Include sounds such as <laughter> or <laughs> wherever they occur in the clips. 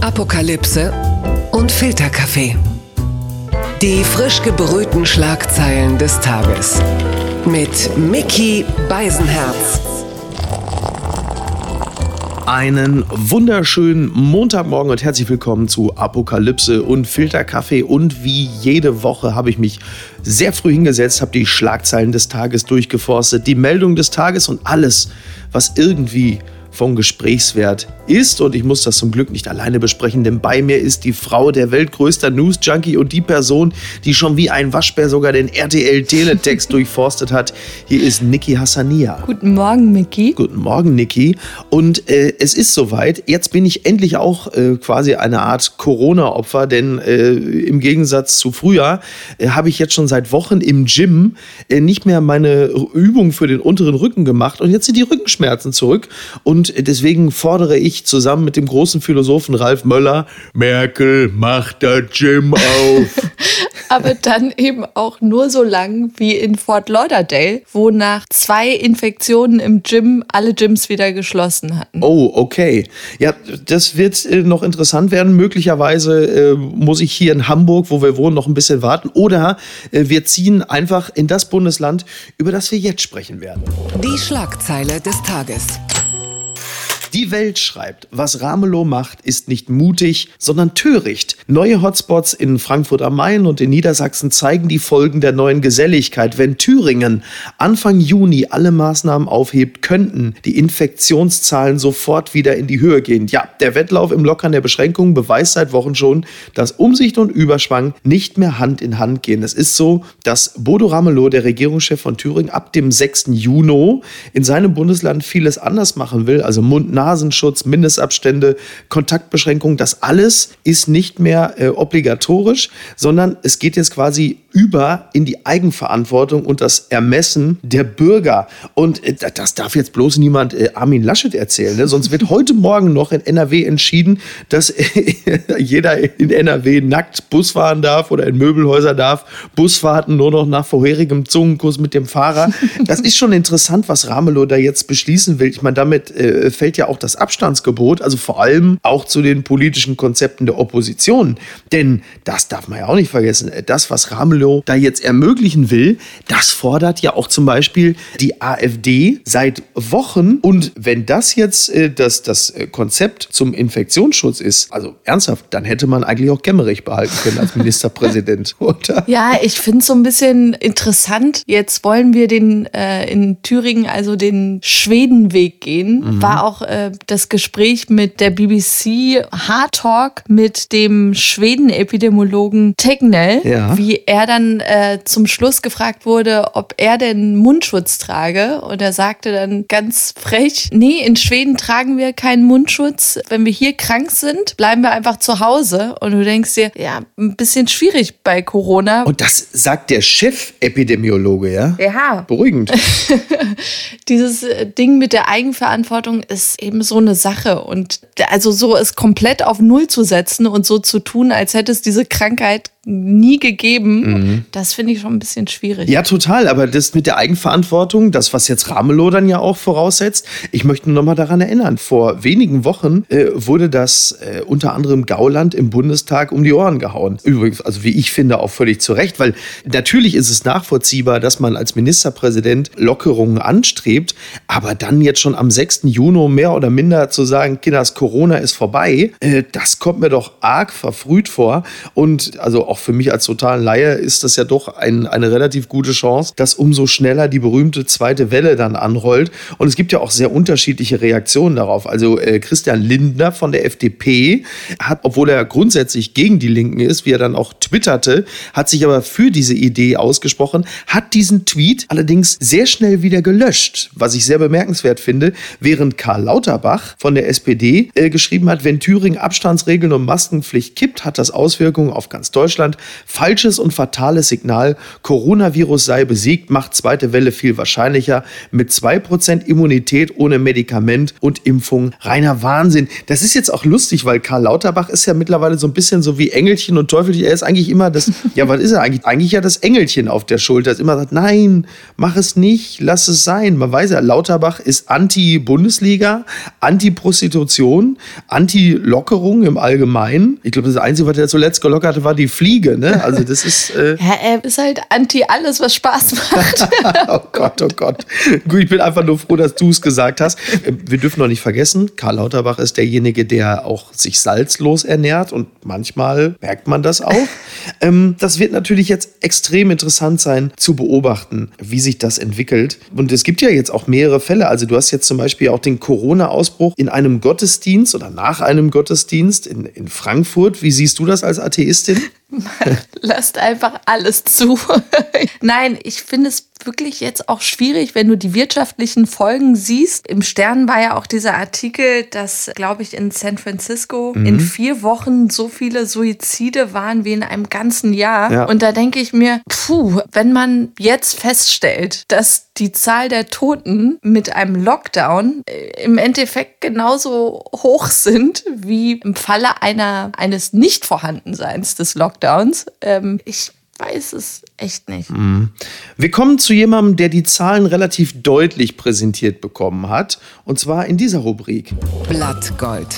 Apokalypse und Filterkaffee. Die frisch gebrühten Schlagzeilen des Tages. Mit Mickey Beisenherz. Einen wunderschönen Montagmorgen und herzlich willkommen zu Apokalypse und Filterkaffee. Und wie jede Woche habe ich mich sehr früh hingesetzt, habe die Schlagzeilen des Tages durchgeforstet, die Meldung des Tages und alles, was irgendwie von Gesprächswert ist. Und ich muss das zum Glück nicht alleine besprechen, denn bei mir ist die Frau der weltgrößter News-Junkie und die Person, die schon wie ein Waschbär sogar den RTL-Teletext <laughs> durchforstet hat. Hier ist Niki Hassania. Guten Morgen, Niki. Guten Morgen, Niki. Und äh, es ist soweit. Jetzt bin ich endlich auch äh, quasi eine Art Corona-Opfer, denn äh, im Gegensatz zu früher äh, habe ich jetzt schon seit Wochen im Gym äh, nicht mehr meine Übung für den unteren Rücken gemacht und jetzt sind die Rückenschmerzen zurück. Und deswegen fordere ich zusammen mit dem großen Philosophen Ralf Möller, Merkel macht das Gym auf. <laughs> Aber dann eben auch nur so lang wie in Fort Lauderdale, wo nach zwei Infektionen im Gym alle Gyms wieder geschlossen hatten. Oh, okay. Ja, das wird äh, noch interessant werden. Möglicherweise äh, muss ich hier in Hamburg, wo wir wohnen, noch ein bisschen warten. Oder äh, wir ziehen einfach in das Bundesland, über das wir jetzt sprechen werden. Die Schlagzeile des Tages. Die Welt schreibt, was Ramelow macht, ist nicht mutig, sondern töricht. Neue Hotspots in Frankfurt am Main und in Niedersachsen zeigen die Folgen der neuen Geselligkeit. Wenn Thüringen Anfang Juni alle Maßnahmen aufhebt, könnten die Infektionszahlen sofort wieder in die Höhe gehen. Ja, der Wettlauf im Lockern der Beschränkungen beweist seit Wochen schon, dass Umsicht und Überschwang nicht mehr Hand in Hand gehen. Es ist so, dass Bodo Ramelow, der Regierungschef von Thüringen, ab dem 6. Juni in seinem Bundesland vieles anders machen will, also Mund Nasenschutz, Mindestabstände, Kontaktbeschränkungen, das alles ist nicht mehr äh, obligatorisch, sondern es geht jetzt quasi über in die Eigenverantwortung und das Ermessen der Bürger. Und äh, das darf jetzt bloß niemand äh, Armin Laschet erzählen, ne? sonst wird heute Morgen noch in NRW entschieden, dass äh, <laughs> jeder in NRW nackt Bus fahren darf oder in Möbelhäuser darf, Busfahrten nur noch nach vorherigem Zungenkuss mit dem Fahrer. Das ist schon interessant, was Ramelow da jetzt beschließen will. Ich meine, damit äh, fällt ja auch das Abstandsgebot, also vor allem auch zu den politischen Konzepten der Opposition. Denn das darf man ja auch nicht vergessen. Das, was Ramelow da jetzt ermöglichen will, das fordert ja auch zum Beispiel die AfD seit Wochen. Und wenn das jetzt äh, das, das äh, Konzept zum Infektionsschutz ist, also ernsthaft, dann hätte man eigentlich auch Kemmerich behalten können als Ministerpräsident, <laughs> oder? Ja, ich finde es so ein bisschen interessant. Jetzt wollen wir den äh, in Thüringen also den Schwedenweg gehen. Mhm. War auch äh, äh, das Gespräch mit der BBC Hard Talk mit dem Schweden-Epidemiologen Tegnell, ja. wie er dann äh, zum Schluss gefragt wurde, ob er denn Mundschutz trage. Und er sagte dann ganz frech, nee, in Schweden tragen wir keinen Mundschutz. Wenn wir hier krank sind, bleiben wir einfach zu Hause. Und du denkst dir, ja, ein bisschen schwierig bei Corona. Und das sagt der Chef-Epidemiologe, ja? Ja. Beruhigend. <laughs> Dieses Ding mit der Eigenverantwortung ist eben so eine Sache. Und also so es komplett auf Null zu setzen und so zu tun, als hätte es diese Krankheit nie gegeben, mhm. das finde ich schon ein bisschen schwierig. Ja, total. Aber das mit der Eigenverantwortung, das, was jetzt Ramelow dann ja auch voraussetzt, ich möchte nur noch mal daran erinnern. Vor wenigen Wochen äh, wurde das äh, unter anderem Gauland im Bundestag um die Ohren gehauen. Übrigens, also wie ich finde, auch völlig zu Recht, weil natürlich ist es nachvollziehbar, dass man als Ministerpräsident Lockerungen anstrebt, aber dann jetzt schon am 6. Juni mehr oder minder zu sagen, Kinders, Corona ist vorbei, äh, das kommt mir doch arg verfrüht vor. Und also auch für mich als totalen Laie ist das ja doch ein, eine relativ gute Chance, dass umso schneller die berühmte zweite Welle dann anrollt. Und es gibt ja auch sehr unterschiedliche Reaktionen darauf. Also äh, Christian Lindner von der FDP hat, obwohl er grundsätzlich gegen die Linken ist, wie er dann auch twitterte, hat sich aber für diese Idee ausgesprochen, hat diesen Tweet allerdings sehr schnell wieder gelöscht, was ich sehr bemerkenswert finde, während Karl Lauterbach von der SPD äh, geschrieben hat, wenn Thüringen Abstandsregeln und Maskenpflicht kippt, hat das Auswirkungen auf ganz Deutschland Deutschland. Falsches und fatales Signal. Coronavirus sei besiegt, macht zweite Welle viel wahrscheinlicher. Mit 2% Immunität ohne Medikament und Impfung. Reiner Wahnsinn. Das ist jetzt auch lustig, weil Karl Lauterbach ist ja mittlerweile so ein bisschen so wie Engelchen und Teufelchen. Er ist eigentlich immer das, <laughs> ja, was ist er eigentlich? Eigentlich ja das Engelchen auf der Schulter. Das immer sagt, nein, mach es nicht, lass es sein. Man weiß ja, Lauterbach ist Anti-Bundesliga, Anti-Prostitution, Anti-Lockerung im Allgemeinen. Ich glaube, das Einzige, was er zuletzt gelockert hat, war die Fliege. Ne? Also das ist... Äh <laughs> ja, er ist halt anti alles, was Spaß macht. <laughs> oh Gott, oh Gott. Gut, ich bin einfach nur froh, dass du es gesagt hast. Äh, wir dürfen noch nicht vergessen, Karl Lauterbach ist derjenige, der auch sich salzlos ernährt und manchmal merkt man das auch. <laughs> ähm, das wird natürlich jetzt extrem interessant sein zu beobachten, wie sich das entwickelt. Und es gibt ja jetzt auch mehrere Fälle. Also du hast jetzt zum Beispiel auch den Corona-Ausbruch in einem Gottesdienst oder nach einem Gottesdienst in, in Frankfurt. Wie siehst du das als Atheistin? <laughs> Lasst einfach alles zu. <laughs> Nein, ich finde es wirklich jetzt auch schwierig, wenn du die wirtschaftlichen Folgen siehst. Im Stern war ja auch dieser Artikel, dass, glaube ich, in San Francisco mhm. in vier Wochen so viele Suizide waren wie in einem ganzen Jahr. Ja. Und da denke ich mir, puh, wenn man jetzt feststellt, dass die Zahl der Toten mit einem Lockdown äh, im Endeffekt genauso hoch sind wie im Falle einer, eines Nicht-Vorhandenseins des Lockdowns. Ähm, ich weiß es echt nicht. Mhm. Wir kommen zu jemandem, der die Zahlen relativ deutlich präsentiert bekommen hat. Und zwar in dieser Rubrik. Blattgold.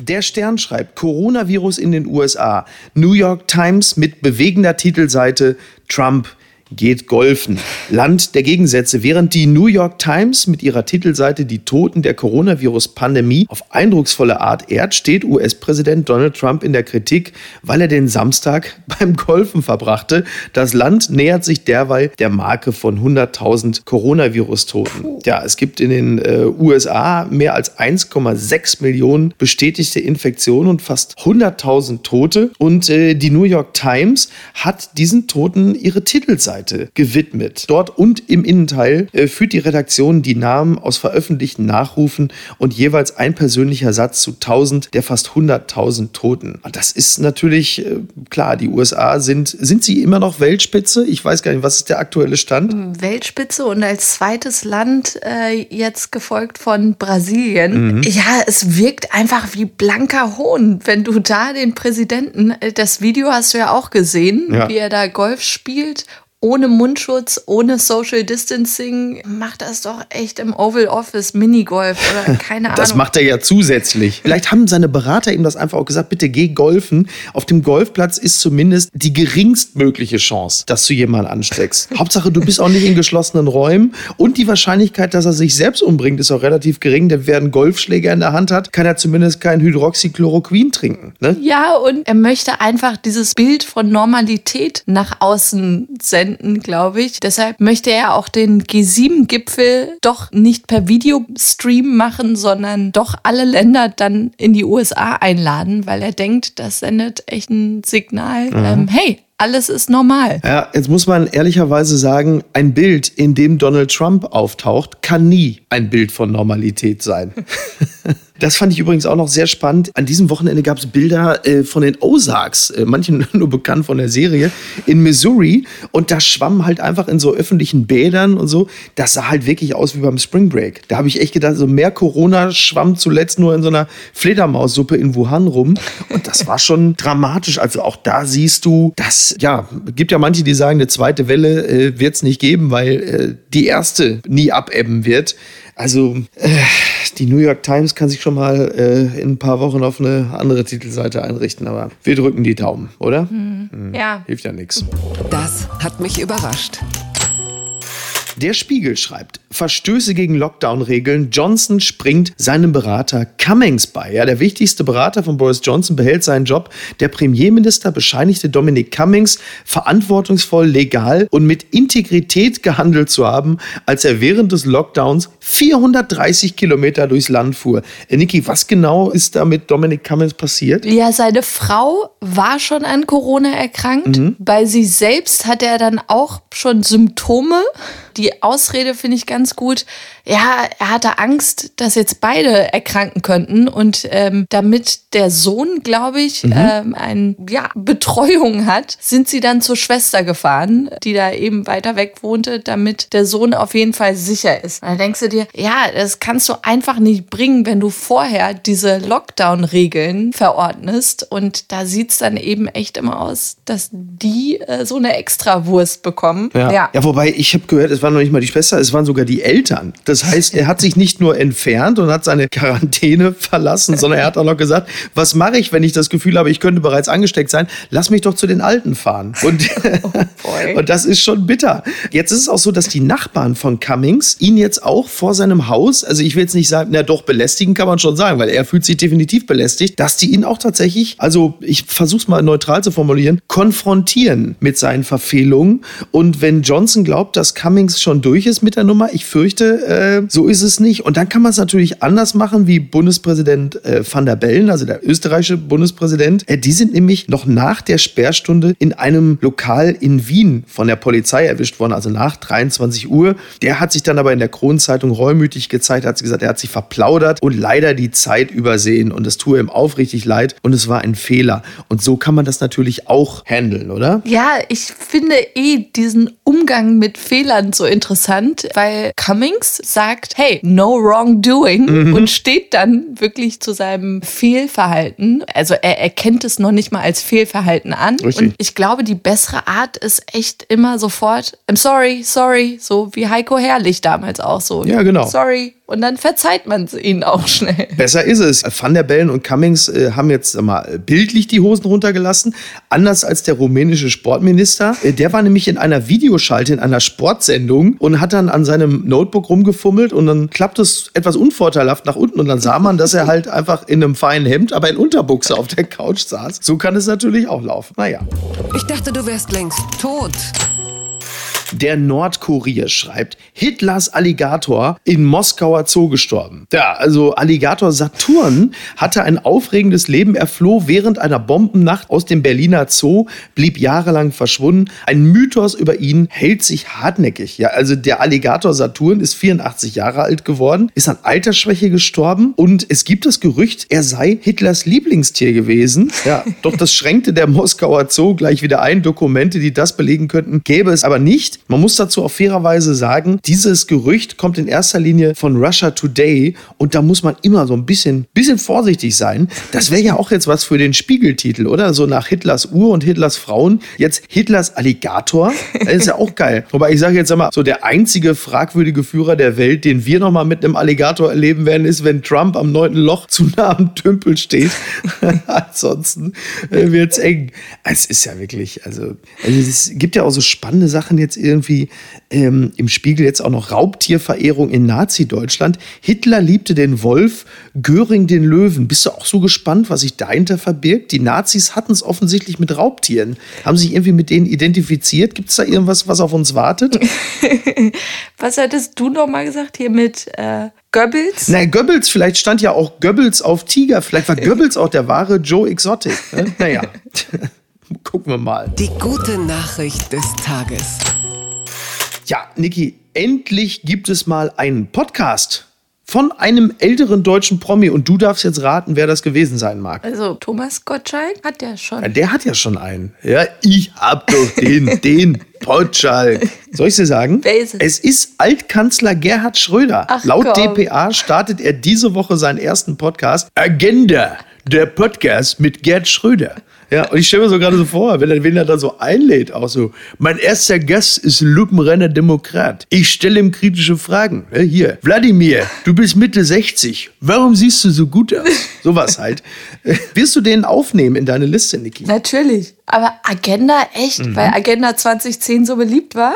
Der Stern schreibt Coronavirus in den USA. New York Times mit bewegender Titelseite Trump geht golfen. Land der Gegensätze. Während die New York Times mit ihrer Titelseite die Toten der Coronavirus-Pandemie auf eindrucksvolle Art ehrt, steht US-Präsident Donald Trump in der Kritik, weil er den Samstag <laughs> beim Golfen verbrachte. Das Land nähert sich derweil der Marke von 100.000 Coronavirus-Toten. Ja, es gibt in den äh, USA mehr als 1,6 Millionen bestätigte Infektionen und fast 100.000 Tote. Und äh, die New York Times hat diesen Toten ihre Titelseite Webseite gewidmet. Dort und im Innenteil äh, führt die Redaktion die Namen aus veröffentlichten Nachrufen und jeweils ein persönlicher Satz zu 1000 der fast 100.000 Toten. Und das ist natürlich äh, klar, die USA sind, sind sie immer noch Weltspitze? Ich weiß gar nicht, was ist der aktuelle Stand? Hm, Weltspitze und als zweites Land äh, jetzt gefolgt von Brasilien. Mhm. Ja, es wirkt einfach wie blanker Hohn, wenn du da den Präsidenten, äh, das Video hast du ja auch gesehen, ja. wie er da Golf spielt ohne Mundschutz, ohne Social Distancing, macht das doch echt im Oval Office Minigolf oder <laughs> keine Ahnung. Das macht er ja zusätzlich. Vielleicht haben seine Berater ihm das einfach auch gesagt, bitte geh golfen. Auf dem Golfplatz ist zumindest die geringstmögliche Chance, dass du jemanden ansteckst. <laughs> Hauptsache, du bist auch nicht in geschlossenen Räumen und die Wahrscheinlichkeit, dass er sich selbst umbringt, ist auch relativ gering, denn wer einen Golfschläger in der Hand hat, kann er zumindest kein Hydroxychloroquin trinken. Ne? Ja, und er möchte einfach dieses Bild von Normalität nach außen senden Präsidenten, glaube ich. Deshalb möchte er auch den G7-Gipfel doch nicht per Videostream machen, sondern doch alle Länder dann in die USA einladen, weil er denkt, das sendet echt ein Signal. Mhm. Ähm, hey, alles ist normal. Ja, jetzt muss man ehrlicherweise sagen, ein Bild, in dem Donald Trump auftaucht, kann nie ein Bild von Normalität sein. <laughs> Das fand ich übrigens auch noch sehr spannend. An diesem Wochenende gab es Bilder äh, von den Ozarks, äh, manchen <laughs> nur bekannt von der Serie, in Missouri. Und da schwammen halt einfach in so öffentlichen Bädern und so. Das sah halt wirklich aus wie beim Spring Break. Da habe ich echt gedacht, so mehr Corona schwamm zuletzt nur in so einer Fledermaussuppe in Wuhan rum. Und das war schon dramatisch. Also auch da siehst du, dass, ja, gibt ja manche, die sagen, eine zweite Welle äh, wird es nicht geben, weil äh, die erste nie abebben wird. Also äh, die New York Times kann sich schon mal äh, in ein paar Wochen auf eine andere Titelseite einrichten, aber wir drücken die Daumen, oder? Mhm. Mhm. Ja. Hilft ja nichts. Das hat mich überrascht. Der Spiegel schreibt, Verstöße gegen Lockdown-Regeln. Johnson springt seinem Berater Cummings bei. Ja, der wichtigste Berater von Boris Johnson behält seinen Job. Der Premierminister bescheinigte Dominic Cummings, verantwortungsvoll, legal und mit Integrität gehandelt zu haben, als er während des Lockdowns 430 Kilometer durchs Land fuhr. Äh, Niki, was genau ist da mit Dominic Cummings passiert? Ja, seine Frau war schon an Corona erkrankt. Mhm. Bei sie selbst hat er dann auch schon Symptome. Die Ausrede finde ich ganz ganz gut, ja, er hatte Angst, dass jetzt beide erkranken könnten. Und ähm, damit der Sohn, glaube ich, mhm. ähm, ein, ja, Betreuung hat, sind sie dann zur Schwester gefahren, die da eben weiter weg wohnte, damit der Sohn auf jeden Fall sicher ist. Und dann denkst du dir, ja, das kannst du einfach nicht bringen, wenn du vorher diese Lockdown-Regeln verordnest. Und da sieht es dann eben echt immer aus, dass die äh, so eine Extrawurst bekommen. Ja. ja. ja wobei ich habe gehört, es waren noch nicht mal die Schwester, es waren sogar die Eltern. Das heißt, er hat sich nicht nur entfernt und hat seine Quarantäne verlassen, sondern er hat auch noch gesagt, was mache ich, wenn ich das Gefühl habe, ich könnte bereits angesteckt sein? Lass mich doch zu den Alten fahren. Und, <laughs> oh und das ist schon bitter. Jetzt ist es auch so, dass die Nachbarn von Cummings ihn jetzt auch vor seinem Haus, also ich will jetzt nicht sagen, na doch, belästigen kann man schon sagen, weil er fühlt sich definitiv belästigt, dass die ihn auch tatsächlich, also ich versuche es mal neutral zu formulieren, konfrontieren mit seinen Verfehlungen. Und wenn Johnson glaubt, dass Cummings schon durch ist mit der Nummer, ich fürchte, äh, so ist es nicht. Und dann kann man es natürlich anders machen, wie Bundespräsident äh, Van der Bellen, also der österreichische Bundespräsident. Äh, die sind nämlich noch nach der Sperrstunde in einem Lokal in Wien von der Polizei erwischt worden, also nach 23 Uhr. Der hat sich dann aber in der Kronenzeitung reumütig gezeigt, hat gesagt, er hat sich verplaudert und leider die Zeit übersehen. Und es tue ihm aufrichtig leid und es war ein Fehler. Und so kann man das natürlich auch handeln, oder? Ja, ich finde eh diesen Umgang mit Fehlern so interessant, weil Cummings sagt, hey, no wrongdoing mhm. und steht dann wirklich zu seinem Fehlverhalten. Also er erkennt es noch nicht mal als Fehlverhalten an. Richtig. Und ich glaube, die bessere Art ist echt immer sofort, I'm sorry, sorry, so wie Heiko Herrlich damals auch so. Ja, genau. Sorry, und dann verzeiht man es ihnen auch schnell. Besser ist es. Van der Bellen und Cummings äh, haben jetzt mal bildlich die Hosen runtergelassen. Anders als der rumänische Sportminister. Äh, der war nämlich in einer Videoschalte in einer Sportsendung und hat dann an seinem Notebook rumgefummelt und dann klappt es etwas unvorteilhaft nach unten und dann sah man, dass er halt einfach in einem feinen Hemd, aber in Unterbuchse auf der Couch saß. So kann es natürlich auch laufen. Naja. Ich dachte, du wärst längst tot. Der Nordkurier schreibt, Hitlers Alligator in Moskauer Zoo gestorben. Ja, also Alligator Saturn hatte ein aufregendes Leben. Er floh während einer Bombennacht aus dem Berliner Zoo, blieb jahrelang verschwunden. Ein Mythos über ihn hält sich hartnäckig. Ja, also der Alligator Saturn ist 84 Jahre alt geworden, ist an Altersschwäche gestorben und es gibt das Gerücht, er sei Hitlers Lieblingstier gewesen. Ja, doch das schränkte der Moskauer Zoo gleich wieder ein. Dokumente, die das belegen könnten, gäbe es aber nicht. Man muss dazu auch fairerweise sagen, dieses Gerücht kommt in erster Linie von Russia Today und da muss man immer so ein bisschen, bisschen vorsichtig sein. Das wäre ja auch jetzt was für den Spiegeltitel, oder? So nach Hitlers Uhr und Hitlers Frauen. Jetzt Hitlers Alligator. Das ist ja auch geil. <laughs> Wobei ich sage jetzt einmal, so der einzige fragwürdige Führer der Welt, den wir nochmal mit einem Alligator erleben werden, ist, wenn Trump am neunten Loch zu nah am Tümpel steht. <laughs> Ansonsten äh, wird es eng. Es ist ja wirklich, also, also es gibt ja auch so spannende Sachen jetzt irgendwie ähm, im Spiegel jetzt auch noch Raubtierverehrung in Nazi-Deutschland. Hitler liebte den Wolf, Göring den Löwen. Bist du auch so gespannt, was sich dahinter verbirgt? Die Nazis hatten es offensichtlich mit Raubtieren. Haben sich irgendwie mit denen identifiziert? Gibt es da irgendwas, was auf uns wartet? <laughs> was hattest du noch mal gesagt hier mit äh, Goebbels? Nein, Goebbels, vielleicht stand ja auch Goebbels auf Tiger. Vielleicht war Goebbels auch der wahre Joe Exotic. Ne? Naja. <laughs> Gucken wir mal. Die gute Nachricht des Tages. Ja, Niki, endlich gibt es mal einen Podcast von einem älteren deutschen Promi und du darfst jetzt raten, wer das gewesen sein mag. Also Thomas Gottschalk hat ja schon. Ja, der hat ja schon einen. Ja, ich hab doch den, <laughs> den Gottschalk. Soll ich dir sagen? Wer ist es? Es ist Altkanzler Gerhard Schröder. Ach, Laut komm. dpa startet er diese Woche seinen ersten Podcast. Agenda, der Podcast mit Gerd Schröder. Ja, und ich stelle mir so gerade so vor, wenn er, wenn er da so einlädt, auch so, mein erster Gast ist Lupenrenner Demokrat. Ich stelle ihm kritische Fragen. Ja, hier, Wladimir, du bist Mitte 60. Warum siehst du so gut aus? Sowas halt. <laughs> Wirst du den aufnehmen in deine Liste, Niki? Natürlich. Aber Agenda echt, mhm. weil Agenda 2010 so beliebt war?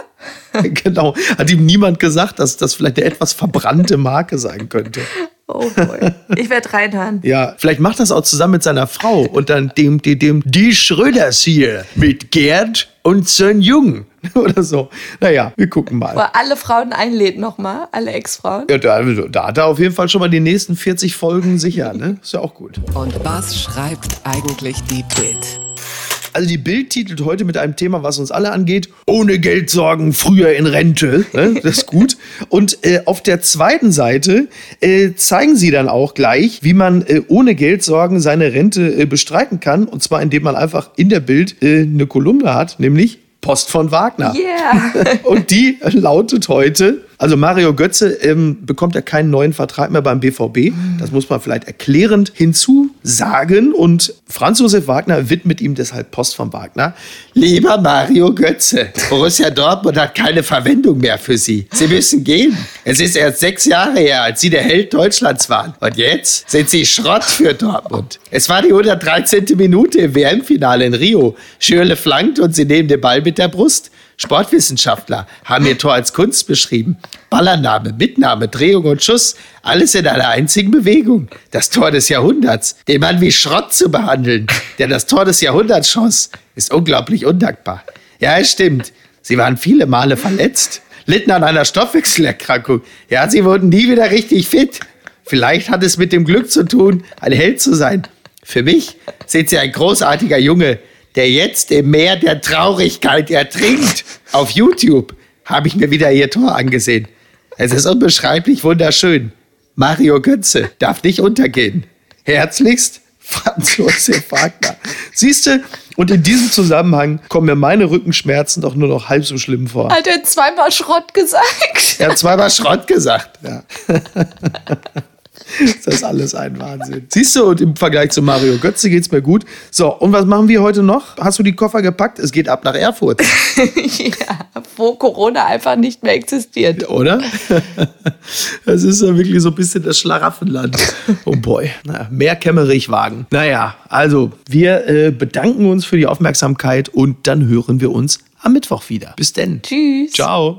<laughs> genau. Hat ihm niemand gesagt, dass das vielleicht eine etwas verbrannte Marke sein könnte. Oh boy. Ich werde reinhören. Ja, vielleicht macht das auch zusammen mit seiner Frau und dann dem, dem, dem, die Schröders hier mit Gerd und Sön Jung <laughs> oder so. Naja, wir gucken mal. Wo er alle Frauen einlädt nochmal, alle Ex-Frauen. Ja, da, da hat er auf jeden Fall schon mal die nächsten 40 Folgen sicher, ne? Ist ja auch gut. Und was schreibt eigentlich die Bild? Also die Bild titelt heute mit einem Thema, was uns alle angeht. Ohne Geld sorgen, früher in Rente. Ne? Das ist gut. Und äh, auf der zweiten Seite äh, zeigen sie dann auch gleich, wie man äh, ohne Geld sorgen seine Rente äh, bestreiten kann. Und zwar indem man einfach in der Bild äh, eine Kolumne hat, nämlich Post von Wagner. Yeah. <laughs> Und die lautet heute, also Mario Götze ähm, bekommt ja keinen neuen Vertrag mehr beim BVB. Das muss man vielleicht erklärend hinzusagen. Und Franz Josef Wagner widmet ihm deshalb Post von Wagner. Lieber Mario Götze, Borussia Dortmund hat keine Verwendung mehr für Sie. Sie müssen gehen. Es ist erst sechs Jahre her, als Sie der Held Deutschlands waren. Und jetzt sind Sie Schrott für Dortmund. Es war die 113. Minute im WM-Finale in Rio. Schürle flankt und Sie nehmen den Ball mit der Brust. Sportwissenschaftler haben ihr Tor als Kunst beschrieben. Ballannahme, Mitnahme, Drehung und Schuss, alles in einer einzigen Bewegung. Das Tor des Jahrhunderts. Den Mann wie Schrott zu behandeln, der das Tor des Jahrhunderts schoss, ist unglaublich undankbar. Ja, es stimmt. Sie waren viele Male verletzt, litten an einer Stoffwechselerkrankung. Ja, sie wurden nie wieder richtig fit. Vielleicht hat es mit dem Glück zu tun, ein Held zu sein. Für mich sind sie ein großartiger Junge, der jetzt im Meer der Traurigkeit ertrinkt. Auf YouTube habe ich mir wieder ihr Tor angesehen. Es ist unbeschreiblich wunderschön. Mario Götze darf nicht untergehen. Herzlichst, Franz Josef Wagner. Siehst du, und in diesem Zusammenhang kommen mir meine Rückenschmerzen doch nur noch halb so schlimm vor. Hat er zweimal Schrott gesagt? Er hat zweimal Schrott gesagt. Ja. <laughs> Das ist alles ein Wahnsinn. Siehst du, und im Vergleich zu Mario Götze geht's mir gut. So, und was machen wir heute noch? Hast du die Koffer gepackt? Es geht ab nach Erfurt. <laughs> ja, wo Corona einfach nicht mehr existiert. Oder? <laughs> Das ist ja wirklich so ein bisschen das Schlaraffenland. Oh boy. Naja, mehr Kemmerich-Wagen. Naja, also, wir äh, bedanken uns für die Aufmerksamkeit und dann hören wir uns am Mittwoch wieder. Bis denn. Tschüss. Ciao.